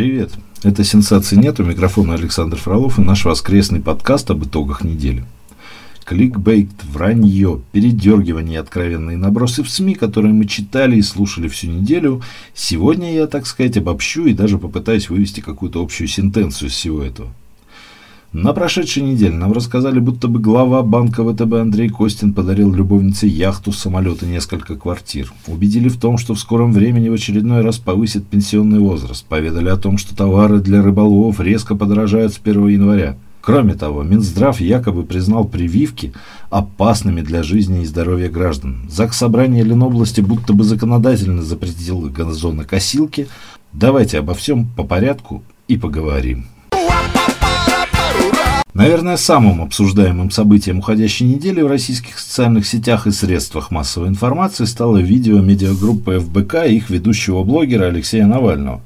Привет! Это «Сенсации нет». У микрофона Александр Фролов и наш воскресный подкаст об итогах недели. Кликбейт, вранье, передергивание откровенные набросы в СМИ, которые мы читали и слушали всю неделю. Сегодня я, так сказать, обобщу и даже попытаюсь вывести какую-то общую сентенцию из всего этого. На прошедшей неделе нам рассказали, будто бы глава банка ВТБ Андрей Костин подарил любовнице яхту, самолет и несколько квартир. Убедили в том, что в скором времени в очередной раз повысит пенсионный возраст. Поведали о том, что товары для рыболовов резко подорожают с 1 января. Кроме того, Минздрав якобы признал прививки опасными для жизни и здоровья граждан. ЗАГС Собрания Ленобласти будто бы законодательно запретил газонокосилки. Давайте обо всем по порядку и поговорим. Наверное, самым обсуждаемым событием уходящей недели в российских социальных сетях и средствах массовой информации стало видео медиагруппы ФБК и их ведущего блогера Алексея Навального,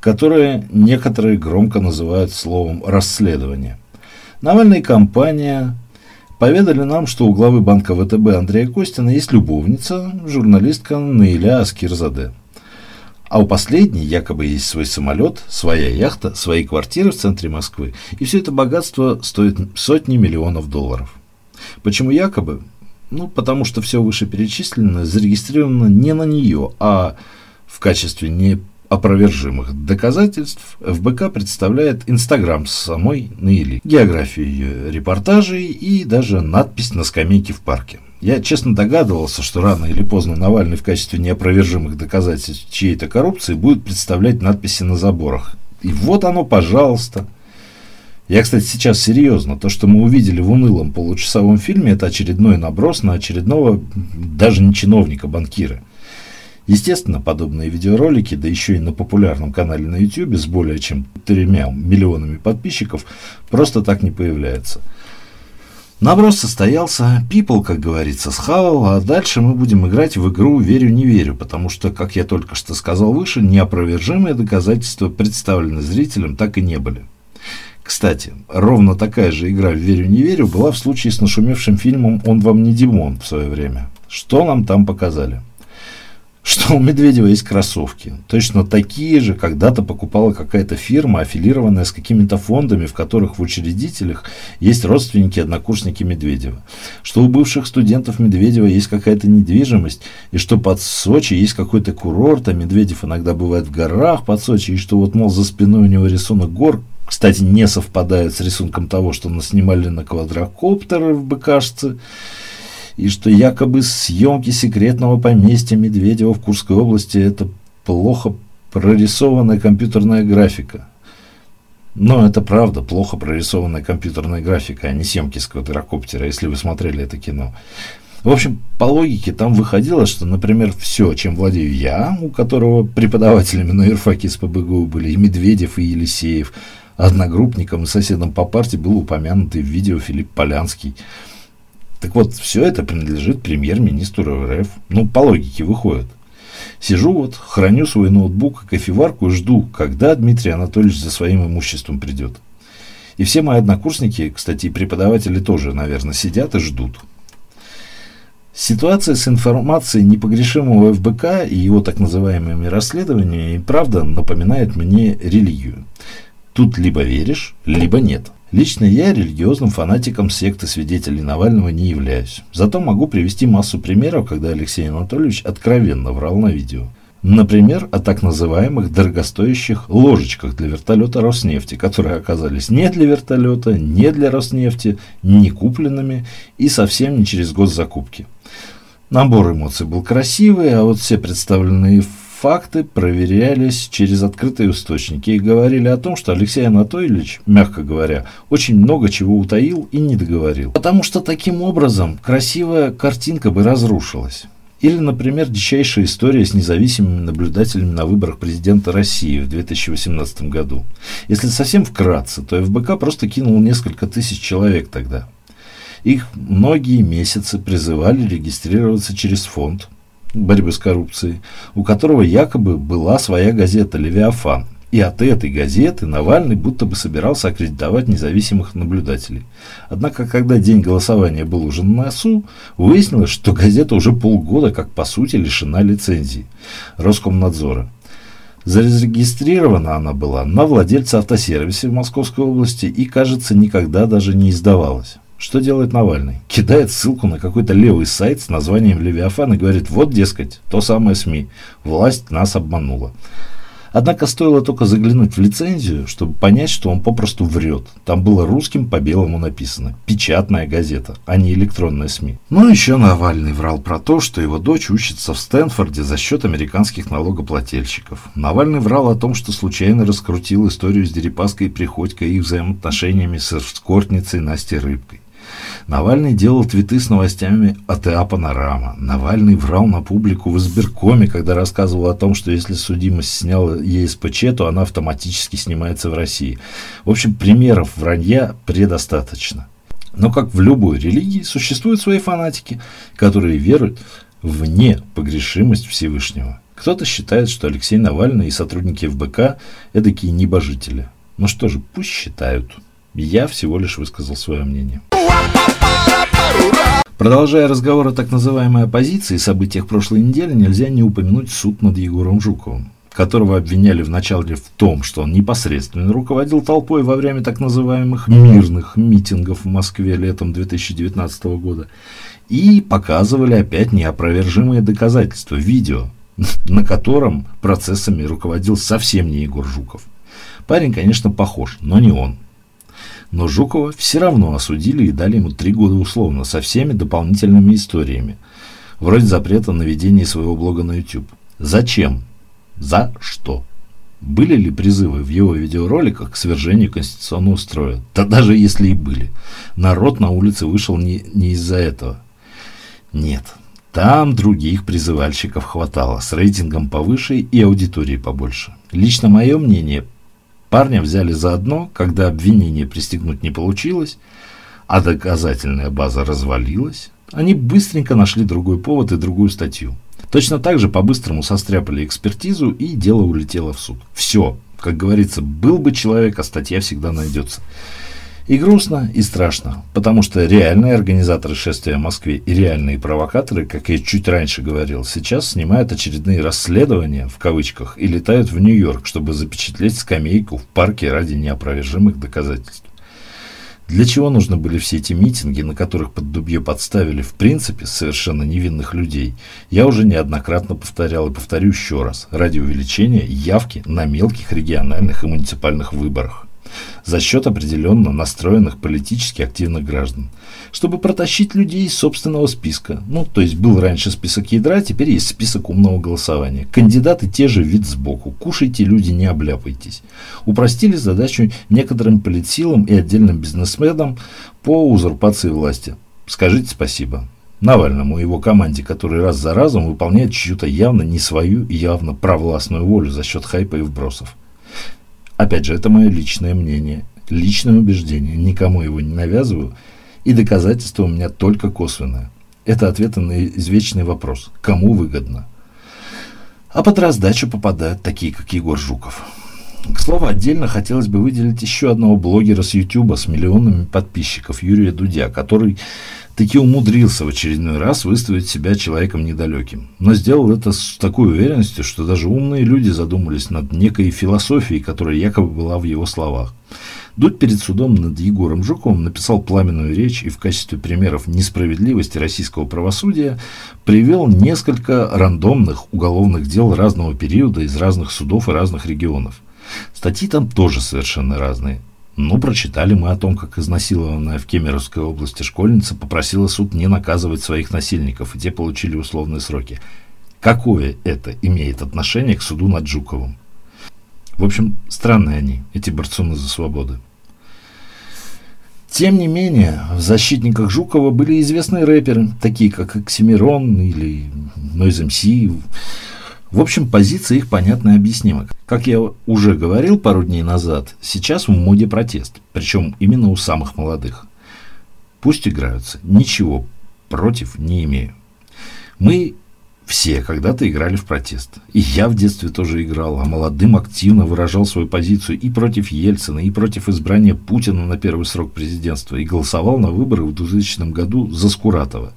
которое некоторые громко называют словом «расследование». Навальная компания поведали нам, что у главы банка ВТБ Андрея Костина есть любовница, журналистка Наиля Аскирзаде – а у последней якобы есть свой самолет, своя яхта, свои квартиры в центре Москвы. И все это богатство стоит сотни миллионов долларов. Почему якобы? Ну, потому что все вышеперечисленное зарегистрировано не на нее, а в качестве неопровержимых доказательств ФБК представляет Инстаграм самой Наили, географию ее репортажей и даже надпись на скамейке в парке. Я честно догадывался, что рано или поздно Навальный в качестве неопровержимых доказательств чьей-то коррупции будет представлять надписи на заборах. И вот оно, пожалуйста. Я, кстати, сейчас серьезно. То, что мы увидели в унылом получасовом фильме, это очередной наброс на очередного, даже не чиновника, банкира. Естественно, подобные видеоролики, да еще и на популярном канале на YouTube с более чем тремя миллионами подписчиков, просто так не появляются. Наброс состоялся, People, как говорится, схавал, а дальше мы будем играть в игру «Верю-не верю», потому что, как я только что сказал выше, неопровержимые доказательства представлены зрителям так и не были. Кстати, ровно такая же игра в «Верю-не верю» была в случае с нашумевшим фильмом «Он вам не Димон» в свое время. Что нам там показали? Что у Медведева есть кроссовки. Точно такие же когда-то покупала какая-то фирма, аффилированная с какими-то фондами, в которых в учредителях есть родственники, однокурсники Медведева. Что у бывших студентов Медведева есть какая-то недвижимость, и что под Сочи есть какой-то курорт, а Медведев иногда бывает в горах под Сочи, и что вот, мол, за спиной у него рисунок гор, кстати, не совпадает с рисунком того, что нас снимали на квадрокоптеры в БКшце и что якобы съемки секретного поместья Медведева в Курской области – это плохо прорисованная компьютерная графика. Но это правда, плохо прорисованная компьютерная графика, а не съемки с квадрокоптера, если вы смотрели это кино. В общем, по логике там выходило, что, например, все, чем владею я, у которого преподавателями на юрфаке с ПБГУ были и Медведев, и Елисеев, одногруппником и соседом по партии был упомянутый в видео Филипп Полянский – так вот, все это принадлежит премьер-министру РФ. Ну, по логике выходит. Сижу вот, храню свой ноутбук и кофеварку и жду, когда Дмитрий Анатольевич за своим имуществом придет. И все мои однокурсники, кстати, и преподаватели тоже, наверное, сидят и ждут. Ситуация с информацией непогрешимого ФБК и его так называемыми расследованиями правда напоминает мне религию. Тут либо веришь, либо нет. Лично я религиозным фанатиком секты свидетелей Навального не являюсь. Зато могу привести массу примеров, когда Алексей Анатольевич откровенно врал на видео. Например, о так называемых дорогостоящих ложечках для вертолета Роснефти, которые оказались не для вертолета, не для Роснефти, не купленными и совсем не через госзакупки. Набор эмоций был красивый, а вот все представленные Факты проверялись через открытые источники и говорили о том, что Алексей Анатольевич, мягко говоря, очень много чего утаил и не договорил. Потому что таким образом красивая картинка бы разрушилась. Или, например, дичайшая история с независимыми наблюдателями на выборах президента России в 2018 году. Если совсем вкратце, то ФБК просто кинул несколько тысяч человек тогда. Их многие месяцы призывали регистрироваться через фонд, борьбы с коррупцией, у которого якобы была своя газета «Левиафан». И от этой газеты Навальный будто бы собирался аккредитовать независимых наблюдателей. Однако, когда день голосования был уже на носу, выяснилось, что газета уже полгода как по сути лишена лицензии Роскомнадзора. Зарегистрирована она была на владельца автосервиса в Московской области и, кажется, никогда даже не издавалась. Что делает Навальный? Кидает ссылку на какой-то левый сайт с названием Левиафан и говорит, вот, дескать, то самое СМИ. Власть нас обманула. Однако стоило только заглянуть в лицензию, чтобы понять, что он попросту врет. Там было русским по белому написано. Печатная газета, а не электронная СМИ. Ну, еще Навальный врал про то, что его дочь учится в Стэнфорде за счет американских налогоплательщиков. Навальный врал о том, что случайно раскрутил историю с Дерипаской и Приходько и их взаимоотношениями с эскортницей Настей Рыбкой. Навальный делал твиты с новостями АТА «Панорама». Навальный врал на публику в избиркоме, когда рассказывал о том, что если судимость сняла ЕСПЧ, то она автоматически снимается в России. В общем, примеров вранья предостаточно. Но как в любой религии существуют свои фанатики, которые веруют в непогрешимость Всевышнего. Кто-то считает, что Алексей Навальный и сотрудники ФБК – эдакие небожители. Ну что же, пусть считают. Я всего лишь высказал свое мнение. Продолжая разговор о так называемой оппозиции и событиях прошлой недели, нельзя не упомянуть суд над Егором Жуковым, которого обвиняли вначале в том, что он непосредственно руководил толпой во время так называемых мирных митингов в Москве летом 2019 года, и показывали опять неопровержимые доказательства, видео, на котором процессами руководил совсем не Егор Жуков. Парень, конечно, похож, но не он. Но Жукова все равно осудили и дали ему три года условно, со всеми дополнительными историями. Вроде запрета на ведение своего блога на YouTube. Зачем? За что? Были ли призывы в его видеороликах к свержению конституционного строя? Да даже если и были. Народ на улице вышел не, не из-за этого. Нет. Там других призывальщиков хватало, с рейтингом повыше и аудиторией побольше. Лично мое мнение, Парня взяли заодно, когда обвинение пристегнуть не получилось, а доказательная база развалилась. Они быстренько нашли другой повод и другую статью. Точно так же по-быстрому состряпали экспертизу, и дело улетело в суд. Все. Как говорится, был бы человек, а статья всегда найдется. И грустно, и страшно, потому что реальные организаторы шествия в Москве и реальные провокаторы, как я чуть раньше говорил, сейчас снимают очередные расследования, в кавычках, и летают в Нью-Йорк, чтобы запечатлеть скамейку в парке ради неопровержимых доказательств. Для чего нужны были все эти митинги, на которых под дубье подставили, в принципе, совершенно невинных людей, я уже неоднократно повторял и повторю еще раз, ради увеличения явки на мелких региональных и муниципальных выборах за счет определенно настроенных политически активных граждан, чтобы протащить людей из собственного списка. Ну, то есть был раньше список ядра, теперь есть список умного голосования. Кандидаты те же вид сбоку. Кушайте, люди, не обляпайтесь. Упростили задачу некоторым политсилам и отдельным бизнесменам по узурпации власти. Скажите спасибо. Навальному и его команде, который раз за разом выполняет чью-то явно не свою явно провластную волю за счет хайпа и вбросов. Опять же, это мое личное мнение, личное убеждение. Никому его не навязываю. И доказательства у меня только косвенное. Это ответы на извечный вопрос. Кому выгодно? А под раздачу попадают такие, как Егор Жуков. К слову, отдельно хотелось бы выделить еще одного блогера с YouTube с миллионами подписчиков, Юрия Дудя, который таки умудрился в очередной раз выставить себя человеком недалеким. Но сделал это с такой уверенностью, что даже умные люди задумались над некой философией, которая якобы была в его словах. Дудь перед судом над Егором Жуковым написал пламенную речь и в качестве примеров несправедливости российского правосудия привел несколько рандомных уголовных дел разного периода из разных судов и разных регионов. Статьи там тоже совершенно разные. Ну, прочитали мы о том, как изнасилованная в Кемеровской области школьница попросила суд не наказывать своих насильников, и те получили условные сроки. Какое это имеет отношение к суду над Жуковым? В общем, странные они, эти борцуны за свободу. Тем не менее, в защитниках Жукова были известные рэперы, такие как Оксимирон или Noise MC. В общем, позиция их понятна и объяснима. Как я уже говорил пару дней назад, сейчас в моде протест, причем именно у самых молодых. Пусть играются, ничего против не имею. Мы все когда-то играли в протест. И я в детстве тоже играл, а молодым активно выражал свою позицию и против Ельцина, и против избрания Путина на первый срок президентства, и голосовал на выборы в 2000 году за Скуратова.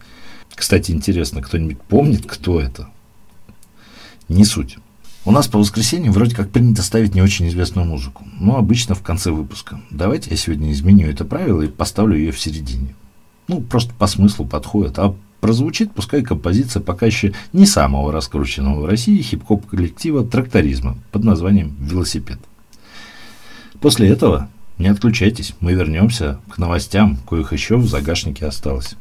Кстати, интересно, кто-нибудь помнит, кто это? Не суть. У нас по воскресеньям вроде как принято ставить не очень известную музыку, но обычно в конце выпуска. Давайте я сегодня изменю это правило и поставлю ее в середине. Ну, просто по смыслу подходит. А прозвучит, пускай композиция пока еще не самого раскрученного в России хип-хоп коллектива тракторизма под названием «Велосипед». После этого не отключайтесь, мы вернемся к новостям, коих еще в загашнике осталось.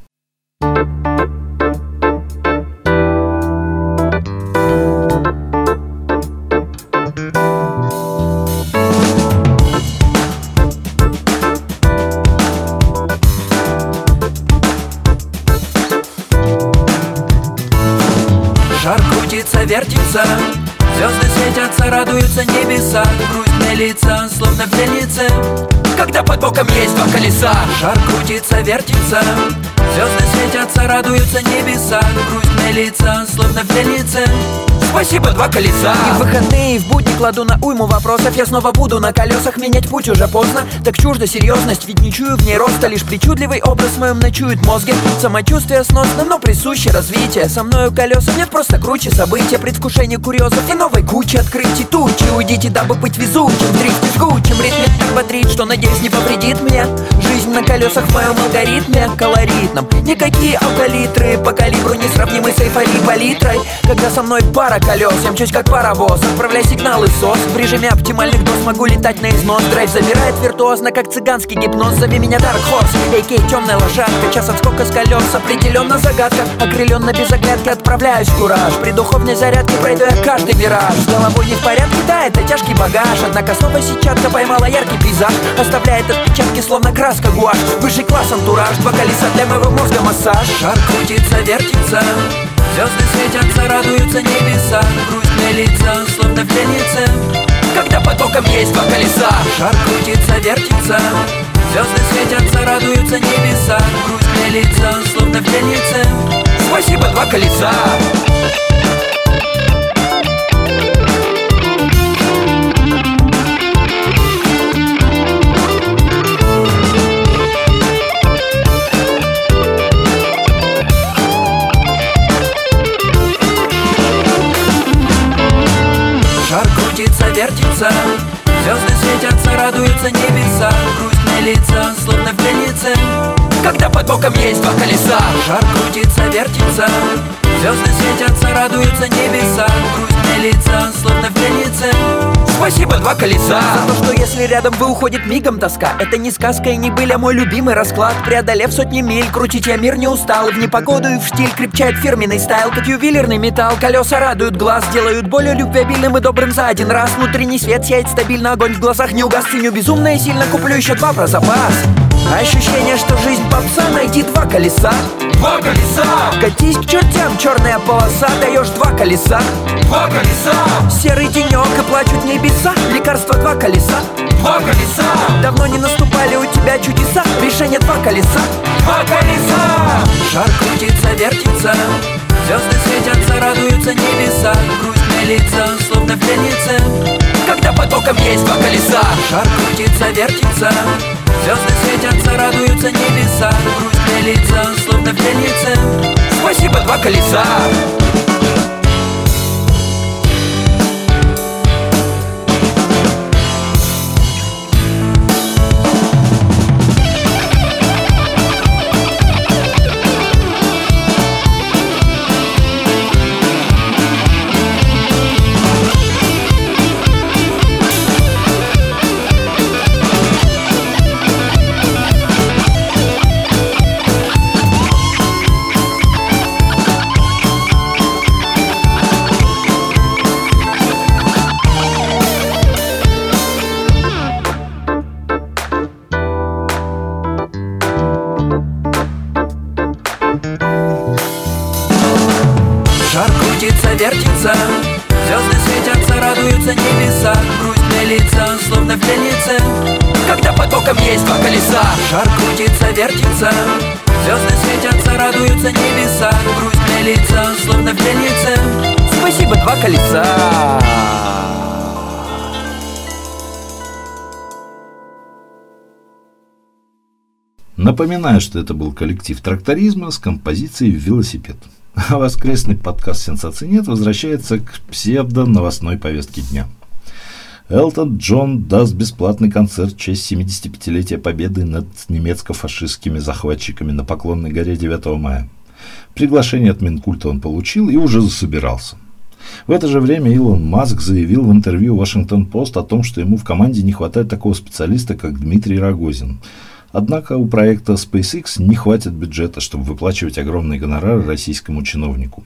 Вертится Звезды светятся, радуются небеса Грустные лица, словно в мельнице Когда под боком есть два колеса Шар крутится, вертится. Звезды светятся, радуются небеса. Грустные лица, словно в мельнице Спасибо, два колеса. И в выходные, и в будни кладу на уйму вопросов. Я снова буду на колесах менять путь уже поздно. Так чужда серьезность, ведь не чую в ней роста. Лишь причудливый образ в моем ночует мозге Самочувствие сносно, но присуще развитие. Со мною колеса нет просто круче события. Предвкушение курьезов и новой кучи открытий. Тучи, уйдите, дабы быть везучим В дрифте жгучим, ритме так бодрит, что надеюсь не повредит мне Жизнь на колесах в моем алгоритме колоритном. Никакие алкалитры по калибру не сравнимы с эйфорией палитрой. Когда со мной пара колес Я мчусь как паровоз, отправляй сигналы СОС В режиме оптимальных доз могу летать на износ. Драйв забирает виртуозно, как цыганский гипноз. Зови меня Dark Horse, а.к.а. темная лошадка. Час отскока с колес, определенно загадка. Окрыленно без оглядки отправляюсь в кураж. При духовной зарядке пройду я каждый вираж С головой не в порядке, да, это тяжкий багаж. Однако снова сетчатка поймала яркий пейзаж. Оставляет отпечатки, словно краска гуашь Высший класс антураж, два колеса для моего мозга массаж. Шар крутится, вертится. Звезды светятся, радуются небеса. Грустные лица, словно в Когда потоком есть два колеса. Шар крутится, вертится. Звезды светятся, радуются небеса. Грустные лица, словно в Спасибо, два колеса вертится. Звезды светятся, радуются небеса. Грустные лица, словно в пленнице. Когда под боком есть два колеса Шар крутится, вертится. Звезды светятся, радуются небеса. Грустные лица, словно в пленнице Спасибо, два колеса. За то, что если рядом вы уходит мигом тоска Это не сказка и не были, а мой любимый расклад. Преодолев сотни миль, крутить я мир не устал. В непогоду и в штиль крепчает фирменный стайл Как ювелирный металл, колеса радуют глаз Делают более любвеобильным и добрым за один раз. Внутренний свет сияет стабильно, огонь в глазах не угас Ценю безумно и сильно куплю еще два про запас. Ощущение, что жизнь попса, найти два колеса Два колеса. Катись к чертям, черная полоса Даешь два колеса. Два колеса. Серый денек и плачут небеса Лекарство два колеса. Два колеса. Давно не наступали у тебя чудеса Решение два колеса. Два колеса. Шар крутится, вертится Звезды светятся, радуются небеса. Грустные лица, словно в пленнице. Когда потоком есть два колеса. Шар крутится, вертится Звезды светятся, радуются небеса Грустные лица, словно в пленнице. Спасибо, два колеса Напоминаю, что это был коллектив тракторизма с композицией «Велосипед». А воскресный подкаст «Сенсации нет» возвращается к псевдо-новостной повестке дня. Элтон Джон даст бесплатный концерт в честь 75-летия победы над немецко-фашистскими захватчиками на Поклонной горе 9 мая. Приглашение от Минкульта он получил и уже засобирался. В это же время Илон Маск заявил в интервью Вашингтон-Пост о том, что ему в команде не хватает такого специалиста, как Дмитрий Рогозин. Однако у проекта SpaceX не хватит бюджета, чтобы выплачивать огромные гонорары российскому чиновнику.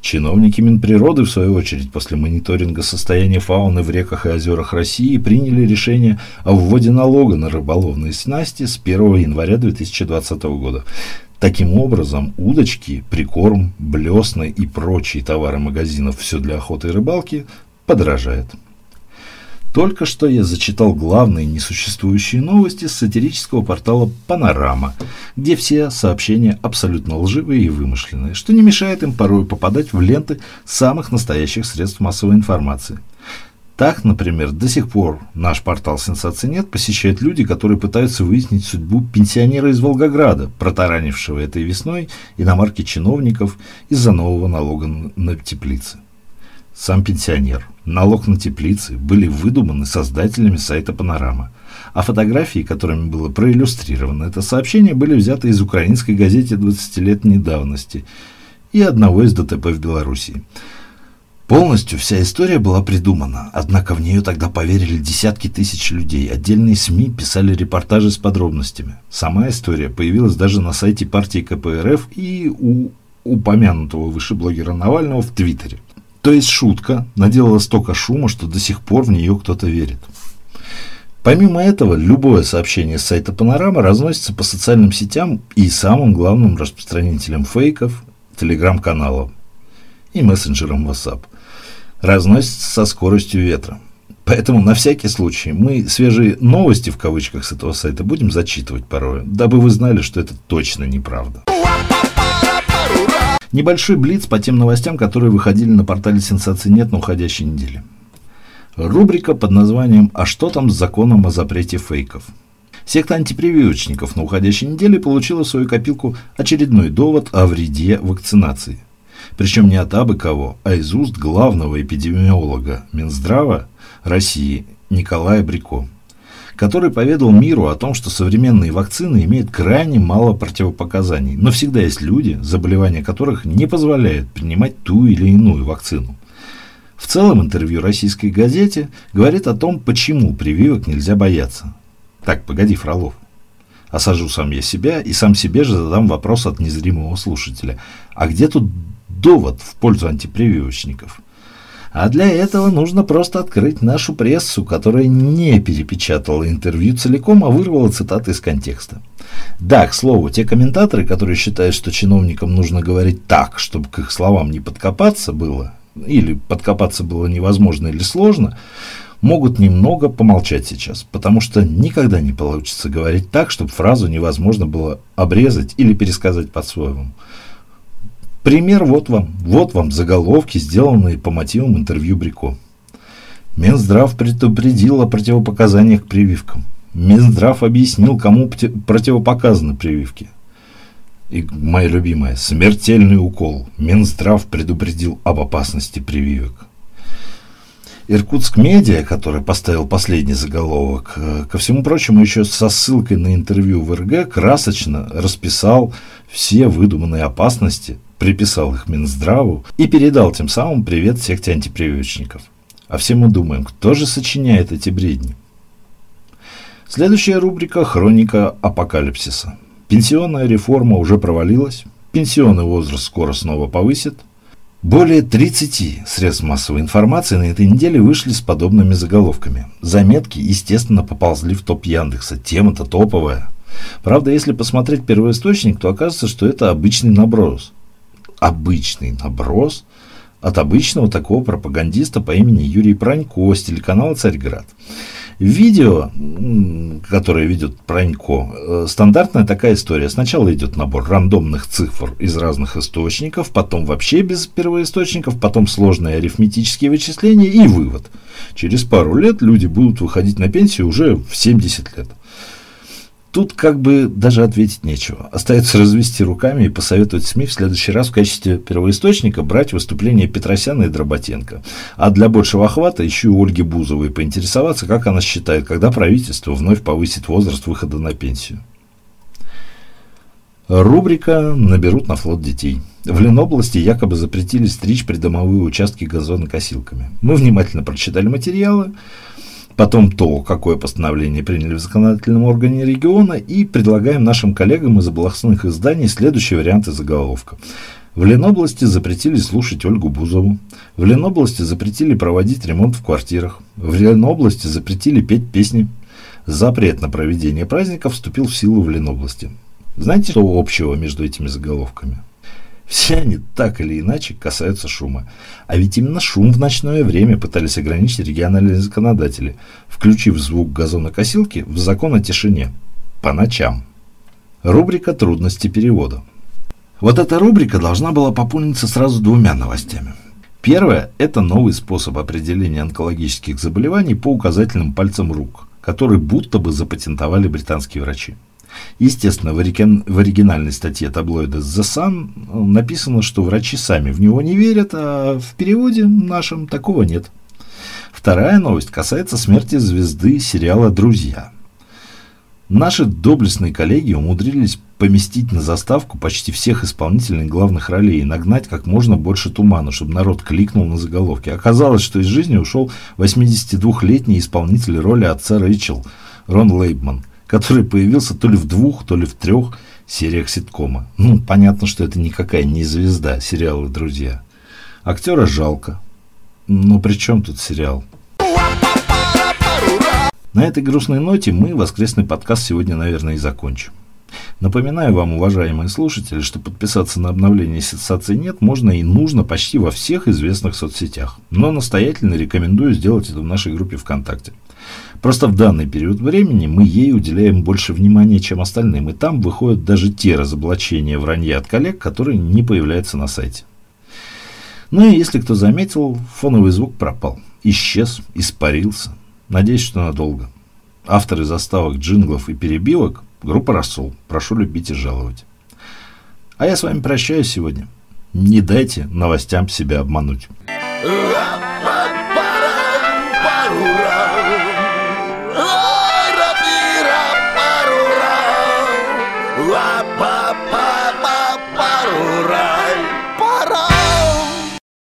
Чиновники Минприроды, в свою очередь, после мониторинга состояния фауны в реках и озерах России приняли решение о вводе налога на рыболовные снасти с 1 января 2020 года. Таким образом, удочки, прикорм, блесны и прочие товары магазинов «Все для охоты и рыбалки» подорожают. Только что я зачитал главные несуществующие новости с сатирического портала «Панорама», где все сообщения абсолютно лживые и вымышленные, что не мешает им порой попадать в ленты самых настоящих средств массовой информации. Так, например, до сих пор наш портал «Сенсации нет» посещают люди, которые пытаются выяснить судьбу пенсионера из Волгограда, протаранившего этой весной иномарки чиновников из-за нового налога на теплицы. Сам пенсионер, налог на теплицы были выдуманы создателями сайта «Панорама», а фотографии, которыми было проиллюстрировано это сообщение, были взяты из украинской газеты 20-летней давности и одного из ДТП в Белоруссии. Полностью вся история была придумана, однако в нее тогда поверили десятки тысяч людей. Отдельные СМИ писали репортажи с подробностями. Сама история появилась даже на сайте партии КПРФ и у упомянутого выше блогера Навального в Твиттере. То есть шутка наделала столько шума, что до сих пор в нее кто-то верит. Помимо этого, любое сообщение с сайта Панорама разносится по социальным сетям и самым главным распространителям фейков, телеграм-каналам и мессенджерам WhatsApp. Разносится со скоростью ветра. Поэтому на всякий случай мы свежие новости в кавычках с этого сайта будем зачитывать порой, дабы вы знали, что это точно неправда. Небольшой блиц по тем новостям, которые выходили на портале «Сенсации нет» на уходящей неделе. Рубрика под названием «А что там с законом о запрете фейков?». Секта антипрививочников на уходящей неделе получила в свою копилку очередной довод о вреде вакцинации. Причем не от абы кого, а из уст главного эпидемиолога Минздрава России Николая Брико который поведал миру о том, что современные вакцины имеют крайне мало противопоказаний, но всегда есть люди, заболевания которых не позволяют принимать ту или иную вакцину. В целом интервью российской газете говорит о том, почему прививок нельзя бояться. Так, погоди, Фролов. Осажу сам я себя и сам себе же задам вопрос от незримого слушателя. А где тут довод в пользу антипрививочников? А для этого нужно просто открыть нашу прессу, которая не перепечатала интервью целиком, а вырвала цитаты из контекста. Да, к слову, те комментаторы, которые считают, что чиновникам нужно говорить так, чтобы к их словам не подкопаться было, или подкопаться было невозможно или сложно, могут немного помолчать сейчас, потому что никогда не получится говорить так, чтобы фразу невозможно было обрезать или пересказать по-своему. Пример вот вам. Вот вам заголовки, сделанные по мотивам интервью Брико. Минздрав предупредил о противопоказаниях к прививкам. Минздрав объяснил, кому противопоказаны прививки. И моя любимая, смертельный укол. Минздрав предупредил об опасности прививок. Иркутск Медиа, который поставил последний заголовок, э, ко всему прочему, еще со ссылкой на интервью в РГ, красочно расписал все выдуманные опасности, приписал их Минздраву и передал тем самым привет секте антипрививочников. А все мы думаем, кто же сочиняет эти бредни? Следующая рубрика – хроника апокалипсиса. Пенсионная реформа уже провалилась, пенсионный возраст скоро снова повысит – более 30 средств массовой информации на этой неделе вышли с подобными заголовками. Заметки, естественно, поползли в топ Яндекса. Тема-то топовая. Правда, если посмотреть первоисточник, то окажется, что это обычный наброс. Обычный наброс от обычного такого пропагандиста по имени Юрий Пронько с телеканала «Царьград». Видео, которое ведет Пронько, э, стандартная такая история. Сначала идет набор рандомных цифр из разных источников, потом вообще без первоисточников, потом сложные арифметические вычисления и вывод. Через пару лет люди будут выходить на пенсию уже в 70 лет. Тут как бы даже ответить нечего. Остается развести руками и посоветовать СМИ в следующий раз в качестве первоисточника брать выступления Петросяна и Дроботенко. А для большего охвата еще и Ольги Бузовой поинтересоваться, как она считает, когда правительство вновь повысит возраст выхода на пенсию. Рубрика «Наберут на флот детей». В Ленобласти якобы запретили стричь придомовые участки газонокосилками. Мы внимательно прочитали материалы, потом то, какое постановление приняли в законодательном органе региона, и предлагаем нашим коллегам из областных изданий следующие варианты заголовка. В Ленобласти запретили слушать Ольгу Бузову. В Ленобласти запретили проводить ремонт в квартирах. В Ленобласти запретили петь песни. Запрет на проведение праздников вступил в силу в Ленобласти. Знаете, что общего между этими заголовками? Все они так или иначе касаются шума. А ведь именно шум в ночное время пытались ограничить региональные законодатели, включив звук газонокосилки в закон о тишине. По ночам. Рубрика «Трудности перевода». Вот эта рубрика должна была пополниться сразу двумя новостями. Первое – это новый способ определения онкологических заболеваний по указательным пальцам рук, который будто бы запатентовали британские врачи. Естественно, в, оригин, в оригинальной статье таблоида The Sun написано, что врачи сами в него не верят, а в переводе нашем такого нет. Вторая новость касается смерти звезды сериала «Друзья». Наши доблестные коллеги умудрились поместить на заставку почти всех исполнителей главных ролей и нагнать как можно больше тумана, чтобы народ кликнул на заголовки. Оказалось, что из жизни ушел 82-летний исполнитель роли отца Рэйчел Рон Лейбман – который появился то ли в двух, то ли в трех сериях ситкома. Ну, понятно, что это никакая не звезда сериала «Друзья». Актера жалко. Но при чем тут сериал? На этой грустной ноте мы воскресный подкаст сегодня, наверное, и закончим. Напоминаю вам, уважаемые слушатели, что подписаться на обновление сенсации нет можно и нужно почти во всех известных соцсетях. Но настоятельно рекомендую сделать это в нашей группе ВКонтакте. Просто в данный период времени мы ей уделяем больше внимания, чем остальным, и там выходят даже те разоблачения вранья от коллег, которые не появляются на сайте. Ну и если кто заметил, фоновый звук пропал. Исчез, испарился. Надеюсь, что надолго. Авторы заставок, джинглов и перебивок – группа «Рассол». Прошу любить и жаловать. А я с вами прощаюсь сегодня. Не дайте новостям себя обмануть.